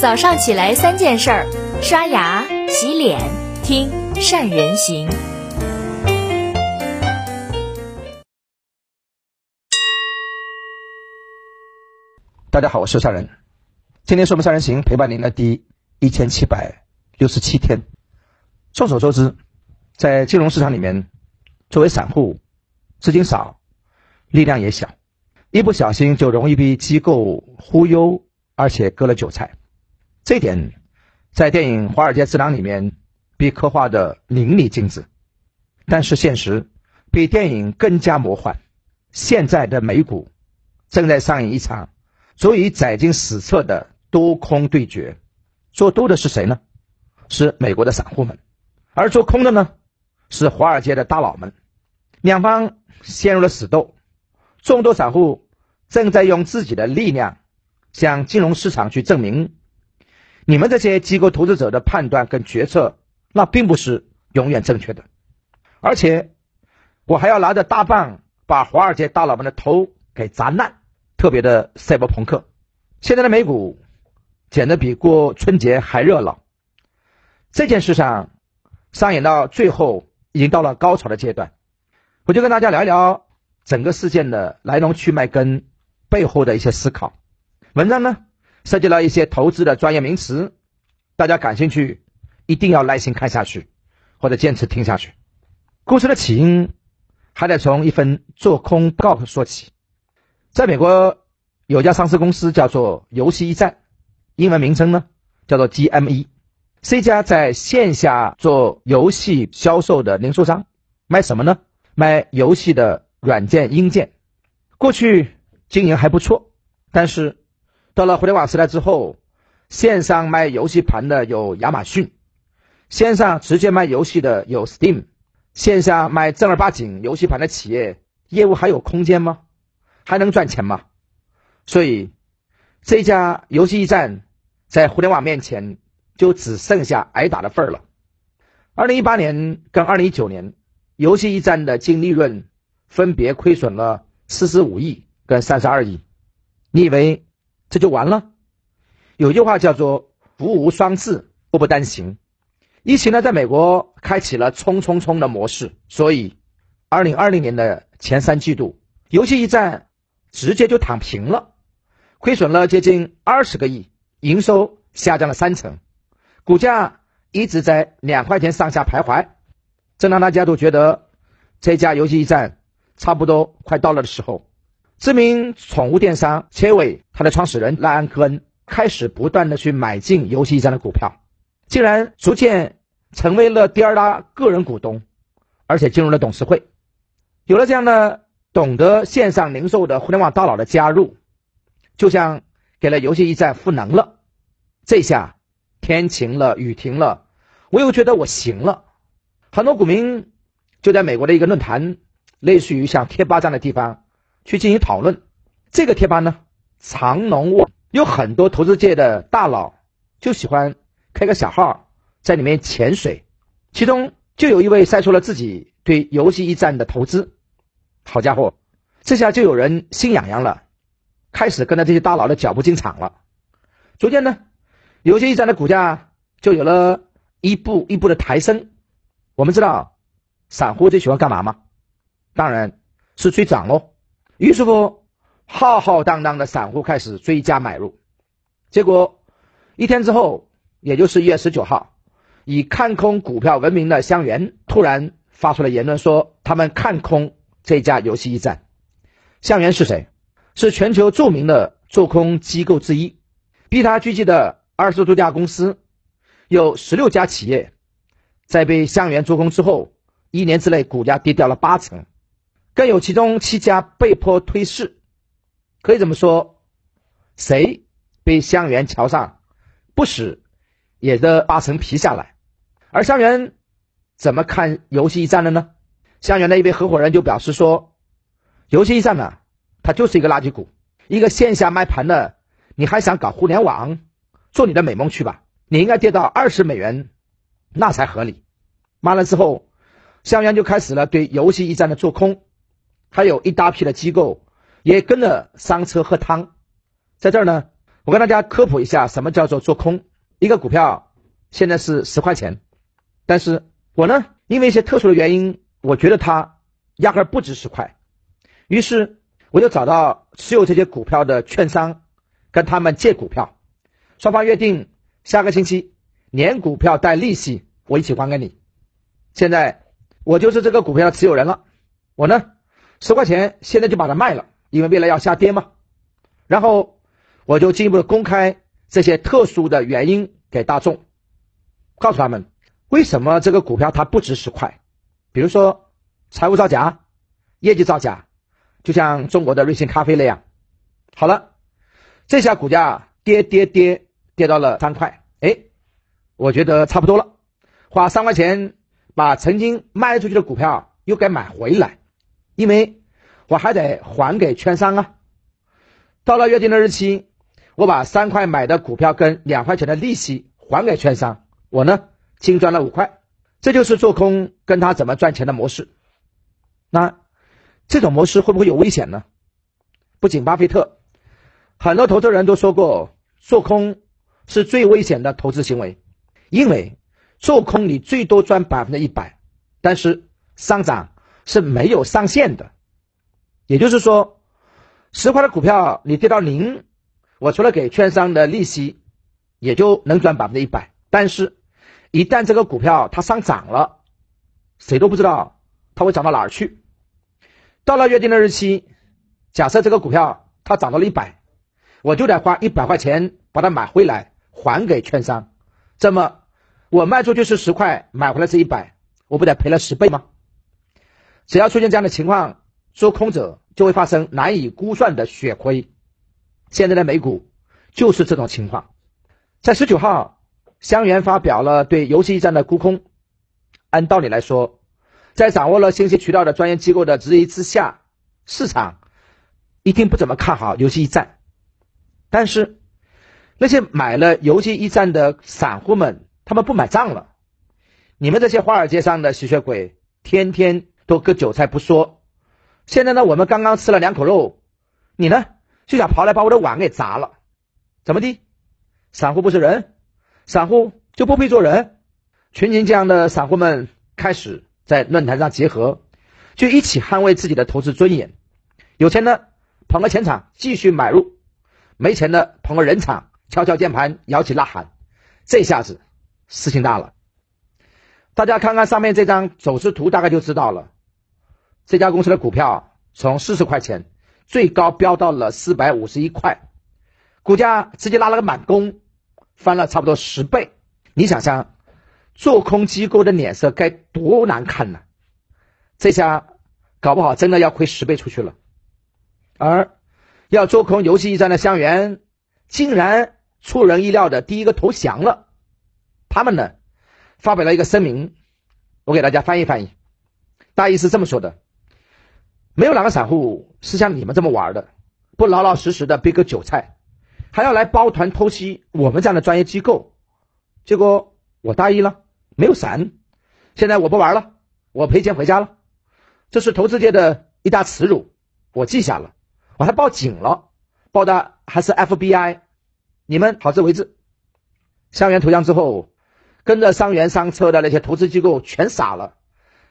早上起来三件事儿：刷牙、洗脸、听善人行。大家好，我是善人。今天是我们善人行陪伴您的第一千七百六十七天。众所周知，在金融市场里面，作为散户，资金少，力量也小，一不小心就容易被机构忽悠，而且割了韭菜。这点在电影《华尔街之狼》里面被刻画的淋漓尽致。但是现实比电影更加魔幻。现在的美股正在上演一场足以载进史册的多空对决。做多的是谁呢？是美国的散户们。而做空的呢，是华尔街的大佬们，两方陷入了死斗。众多散户正在用自己的力量向金融市场去证明，你们这些机构投资者的判断跟决策，那并不是永远正确的。而且，我还要拿着大棒把华尔街大佬们的头给砸烂，特别的赛博朋克。现在的美股简直比过春节还热闹。这件事上。上演到最后，已经到了高潮的阶段，我就跟大家聊一聊整个事件的来龙去脉跟背后的一些思考。文章呢涉及了一些投资的专业名词，大家感兴趣一定要耐心看下去，或者坚持听下去。故事的起因还得从一份做空报告说起。在美国有家上市公司叫做游戏驿站，英文名称呢叫做 GME。是一家在线下做游戏销售的零售商，卖什么呢？卖游戏的软件、硬件。过去经营还不错，但是到了互联网时代之后，线上卖游戏盘的有亚马逊，线上直接卖游戏的有 Steam，线下卖正儿八经游戏盘的企业业务还有空间吗？还能赚钱吗？所以这家游戏驿站在互联网面前。就只剩下挨打的份儿了。二零一八年跟二零一九年，游戏驿站的净利润分别亏损了四十五亿跟三十二亿。你以为这就完了？有句话叫做“福无双至，祸不单行”。疫情呢，在美国开启了冲冲冲的模式，所以二零二零年的前三季度，游戏驿站直接就躺平了，亏损了接近二十个亿，营收下降了三成。股价一直在两块钱上下徘徊，正当大家都觉得这家游戏驿站差不多快到了的时候，知名宠物电商切伟他的创始人赖安科恩开始不断的去买进游戏驿站的股票，竟然逐渐成为了第二大个人股东，而且进入了董事会。有了这样的懂得线上零售的互联网大佬的加入，就像给了游戏驿站赋能了。这下。天晴了，雨停了，我又觉得我行了。很多股民就在美国的一个论坛，类似于像贴吧这样的地方去进行讨论。这个贴吧呢，藏龙卧，有很多投资界的大佬就喜欢开个小号在里面潜水。其中就有一位晒出了自己对游戏驿站的投资。好家伙，这下就有人心痒痒了，开始跟着这些大佬的脚步进场了。逐渐呢。游戏驿站的股价就有了一步一步的抬升。我们知道，散户最喜欢干嘛吗？当然是追涨喽。于是乎，浩浩荡荡的散户开始追加买入。结果一天之后，也就是一月十九号，以看空股票闻名的香园突然发出了言论，说他们看空这家游戏驿站。香园是谁？是全球著名的做空机构之一，逼他聚集的。二十多家公司，有十六家企业，在被香园做空之后，一年之内股价跌掉了八成，更有其中七家被迫退市。可以这么说，谁被香园瞧上，不死也得扒层皮下来。而香园怎么看游戏驿站的呢？香园的一位合伙人就表示说：“游戏驿站呢，它就是一个垃圾股，一个线下卖盘的，你还想搞互联网？”做你的美梦去吧，你应该跌到二十美元，那才合理。完了之后，香园就开始了对游戏驿站的做空，还有一大批的机构也跟着上车喝汤。在这儿呢，我跟大家科普一下，什么叫做做空？一个股票现在是十块钱，但是我呢，因为一些特殊的原因，我觉得它压根不值十块，于是我就找到持有这些股票的券商，跟他们借股票，双方约定下个星期年股票带利息，我一起还给你。现在我就是这个股票的持有人了，我呢十块钱现在就把它卖了，因为未来要下跌嘛。然后我就进一步的公开这些特殊的原因给大众，告诉他们为什么这个股票它不值十块，比如说财务造假、业绩造假，就像中国的瑞幸咖啡那样。好了，这下股价跌跌跌跌到了三块，哎，我觉得差不多了，花三块钱。把曾经卖出去的股票又给买回来，因为我还得还给券商啊。到了约定的日期，我把三块买的股票跟两块钱的利息还给券商，我呢净赚了五块。这就是做空跟他怎么赚钱的模式。那这种模式会不会有危险呢？不仅巴菲特，很多投资人都说过，做空是最危险的投资行为，因为。做空你最多赚百分之一百，但是上涨是没有上限的，也就是说，十块的股票你跌到零，我除了给券商的利息，也就能赚百分之一百。但是，一旦这个股票它上涨了，谁都不知道它会涨到哪儿去。到了约定的日期，假设这个股票它涨到了一百，我就得花一百块钱把它买回来还给券商，这么。我卖出去是十块，买回来是一百，我不得赔了十倍吗？只要出现这样的情况，做空者就会发生难以估算的血亏。现在的美股就是这种情况。在十九号，香园发表了对游戏驿站的沽空。按道理来说，在掌握了信息渠道的专业机构的质疑之下，市场一定不怎么看好游戏驿站。但是，那些买了游戏驿站的散户们。他们不买账了，你们这些华尔街上的吸血鬼，天天都割韭菜不说，现在呢，我们刚刚吃了两口肉，你呢就想跑来把我的碗给砸了，怎么的？散户不是人，散户就不配做人？群情这样的散户们开始在论坛上结合，就一起捍卫自己的投资尊严。有钱的捧个钱场继续买入，没钱的捧个人场敲敲键盘摇起呐喊，这下子。事情大了，大家看看上面这张走势图，大概就知道了。这家公司的股票从四十块钱最高飙到了四百五十一块，股价直接拉了个满弓，翻了差不多十倍。你想想，做空机构的脸色该多难看呢？这下搞不好真的要亏十倍出去了。而要做空游戏驿站的香园，竟然出人意料的第一个投降了。他们呢，发表了一个声明，我给大家翻译翻译，大意是这么说的：没有哪个散户是像你们这么玩的，不老老实实的背个韭菜，还要来包团偷袭我们这样的专业机构。结果我大意了，没有闪，现在我不玩了，我赔钱回家了。这是投资界的一大耻辱，我记下了，我还报警了，报的还是 FBI，你们好自为之。香园投降之后。跟着伤员上车的那些投资机构全傻了，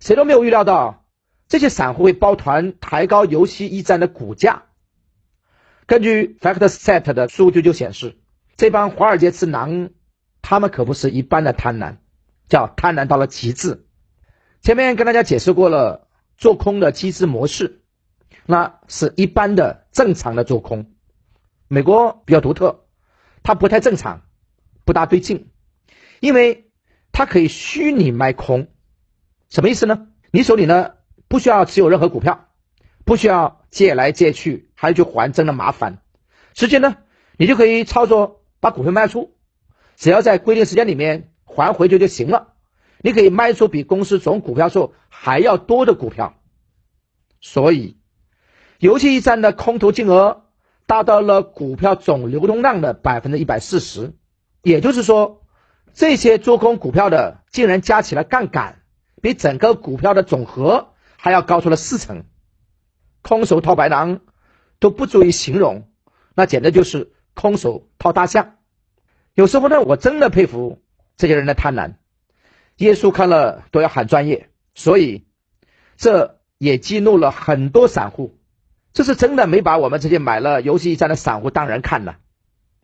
谁都没有预料到这些散户会抱团抬高游戏驿站的股价。根据 FactSet 的数据就显示，这帮华尔街之狼，他们可不是一般的贪婪，叫贪婪到了极致。前面跟大家解释过了做空的机制模式，那是一般的正常的做空。美国比较独特，它不太正常，不大对劲。因为它可以虚拟卖空，什么意思呢？你手里呢不需要持有任何股票，不需要借来借去还要去还，真的麻烦。直接呢，你就可以操作把股票卖出，只要在规定时间里面还回去就行了。你可以卖出比公司总股票数还要多的股票，所以游戏驿站的空头金额达到了股票总流通量的百分之一百四十，也就是说。这些做空股票的竟然加起来杠杆，比整个股票的总和还要高出了四成，空手套白狼都不足以形容，那简直就是空手套大象。有时候呢，我真的佩服这些人的贪婪。耶稣看了都要喊专业，所以这也激怒了很多散户。这是真的没把我们这些买了游戏驿站的散户当人看呢。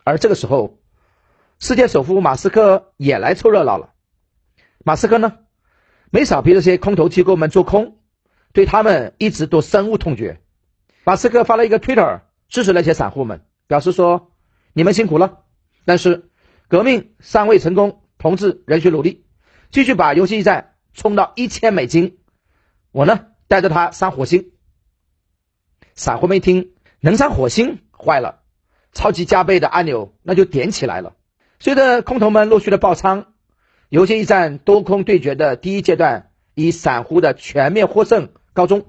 而这个时候，世界首富马斯克也来凑热闹了。马斯克呢，没少逼这些空头机构们做空，对他们一直都深恶痛绝。马斯克发了一个 Twitter 支持那些散户们，表示说：“你们辛苦了，但是革命尚未成功，同志仍需努力，继续把游戏驿站冲到一千美金。我呢，带着他上火星。”散户们一听能上火星，坏了，超级加倍的按钮那就点起来了。随着空头们陆续的爆仓，游戏驿站多空对决的第一阶段以散户的全面获胜告终。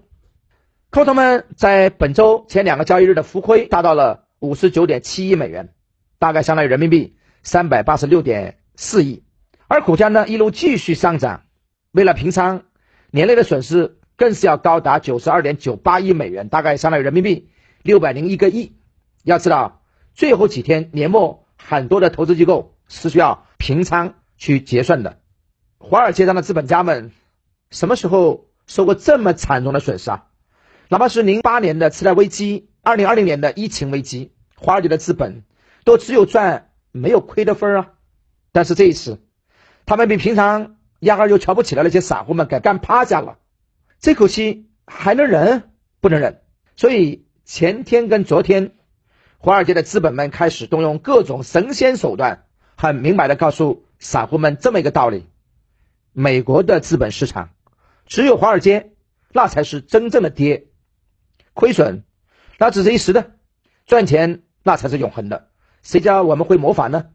空头们在本周前两个交易日的浮亏达到了五十九点七亿美元，大概相当于人民币三百八十六点四亿。而股价呢一路继续上涨，为了平仓，年内的损失。更是要高达九十二点九八亿美元，大概相当于人民币六百零一个亿。要知道，最后几天年末，很多的投资机构是需要平仓去结算的。华尔街上的资本家们，什么时候受过这么惨重的损失啊？哪怕是零八年的次贷危机，二零二零年的疫情危机，华尔街的资本都只有赚没有亏的份儿啊。但是这一次，他们比平常压根就瞧不起的那些散户们给干趴下了。这口气还能忍？不能忍。所以前天跟昨天，华尔街的资本们开始动用各种神仙手段，很明白的告诉散户们这么一个道理：美国的资本市场，只有华尔街，那才是真正的跌。亏损，那只是一时的；赚钱，那才是永恒的。谁叫我们会魔法呢？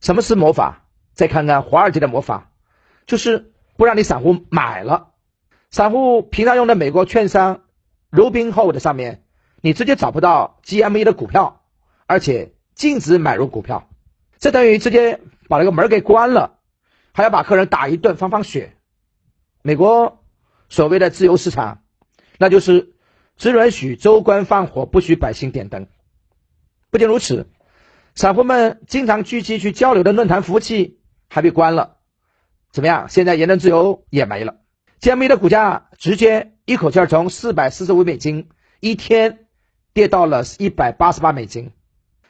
什么是魔法？再看看华尔街的魔法，就是不让你散户买了。散户平常用的美国券商 Robinhood 上面，你直接找不到 GME 的股票，而且禁止买入股票，这等于直接把那个门给关了，还要把客人打一顿放放血。美国所谓的自由市场，那就是只允许州官放火，不许百姓点灯。不仅如此，散户们经常聚集去交流的论坛服务器还被关了。怎么样？现在言论自由也没了。GME 的股价直接一口气儿从四百四十五美金一天跌到了一百八十八美金，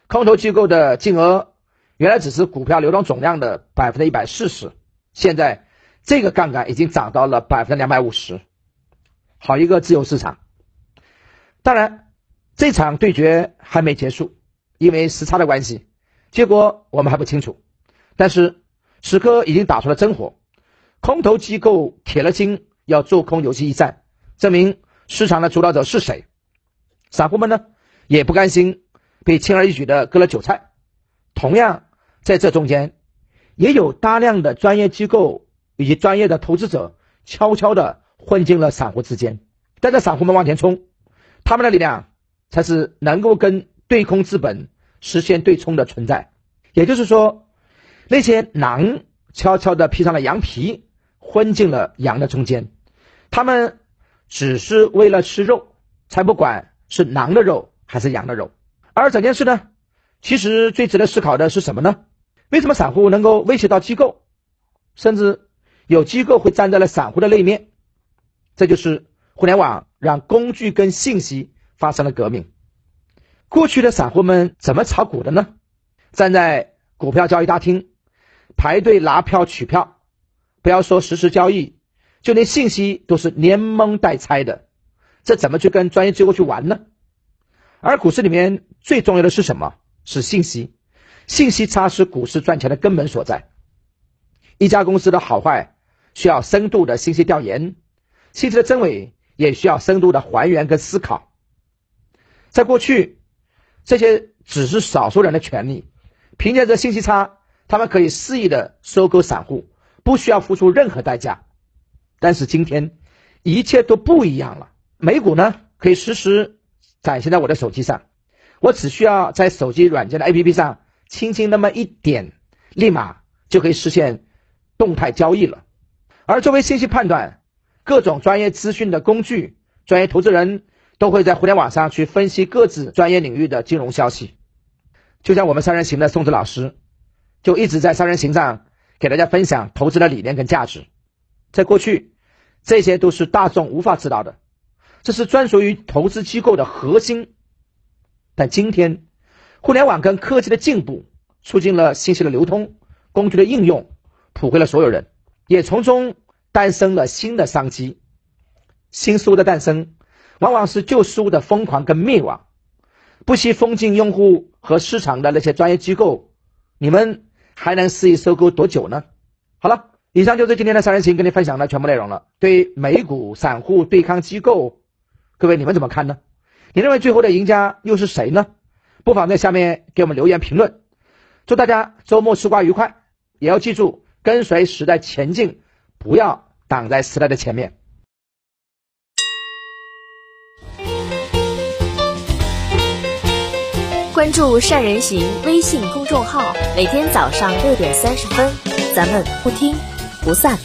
空头机构的金额原来只是股票流动总量的百分之一百四十，现在这个杠杆已经涨到了百分之两百五十，好一个自由市场！当然，这场对决还没结束，因为时差的关系，结果我们还不清楚。但是此刻已经打出了真火。空头机构铁了心要做空游戏驿站，证明市场的主导者是谁。散户们呢也不甘心被轻而易举的割了韭菜。同样，在这中间，也有大量的专业机构以及专业的投资者悄悄的混进了散户之间，带着散户们往前冲。他们的力量才是能够跟对空资本实现对冲的存在。也就是说，那些狼悄悄的披上了羊皮。混进了羊的中间，他们只是为了吃肉，才不管是狼的肉还是羊的肉。而整件事呢，其实最值得思考的是什么呢？为什么散户能够威胁到机构，甚至有机构会站在了散户的那一面？这就是互联网让工具跟信息发生了革命。过去的散户们怎么炒股的呢？站在股票交易大厅排队拿票取票。不要说实时交易，就连信息都是连蒙带猜的，这怎么去跟专业机构去玩呢？而股市里面最重要的是什么？是信息，信息差是股市赚钱的根本所在。一家公司的好坏需要深度的信息调研，信息的真伪也需要深度的还原跟思考。在过去，这些只是少数人的权利，凭借着信息差，他们可以肆意的收购散户。不需要付出任何代价，但是今天一切都不一样了。美股呢，可以实时展现在我的手机上，我只需要在手机软件的 APP 上轻轻那么一点，立马就可以实现动态交易了。而作为信息判断，各种专业资讯的工具，专业投资人都会在互联网上去分析各自专业领域的金融消息。就像我们三人行的宋子老师，就一直在三人行上给大家分享投资的理念跟价值。在过去，这些都是大众无法知道的，这是专属于投资机构的核心。但今天，互联网跟科技的进步，促进了信息的流通，工具的应用，普惠了所有人，也从中诞生了新的商机。新事物的诞生，往往是旧事物的疯狂跟灭亡。不惜封禁用户和市场的那些专业机构，你们还能肆意收购多久呢？好了，以上就是今天的三人行跟你分享的全部内容了。对美股散户对抗机构，各位你们怎么看呢？你认为最后的赢家又是谁呢？不妨在下面给我们留言评论。祝大家周末吃瓜愉快，也要记住跟随时代前进，不要挡在时代的前面。关注善人行微信公众号，每天早上六点三十分，咱们不听不散。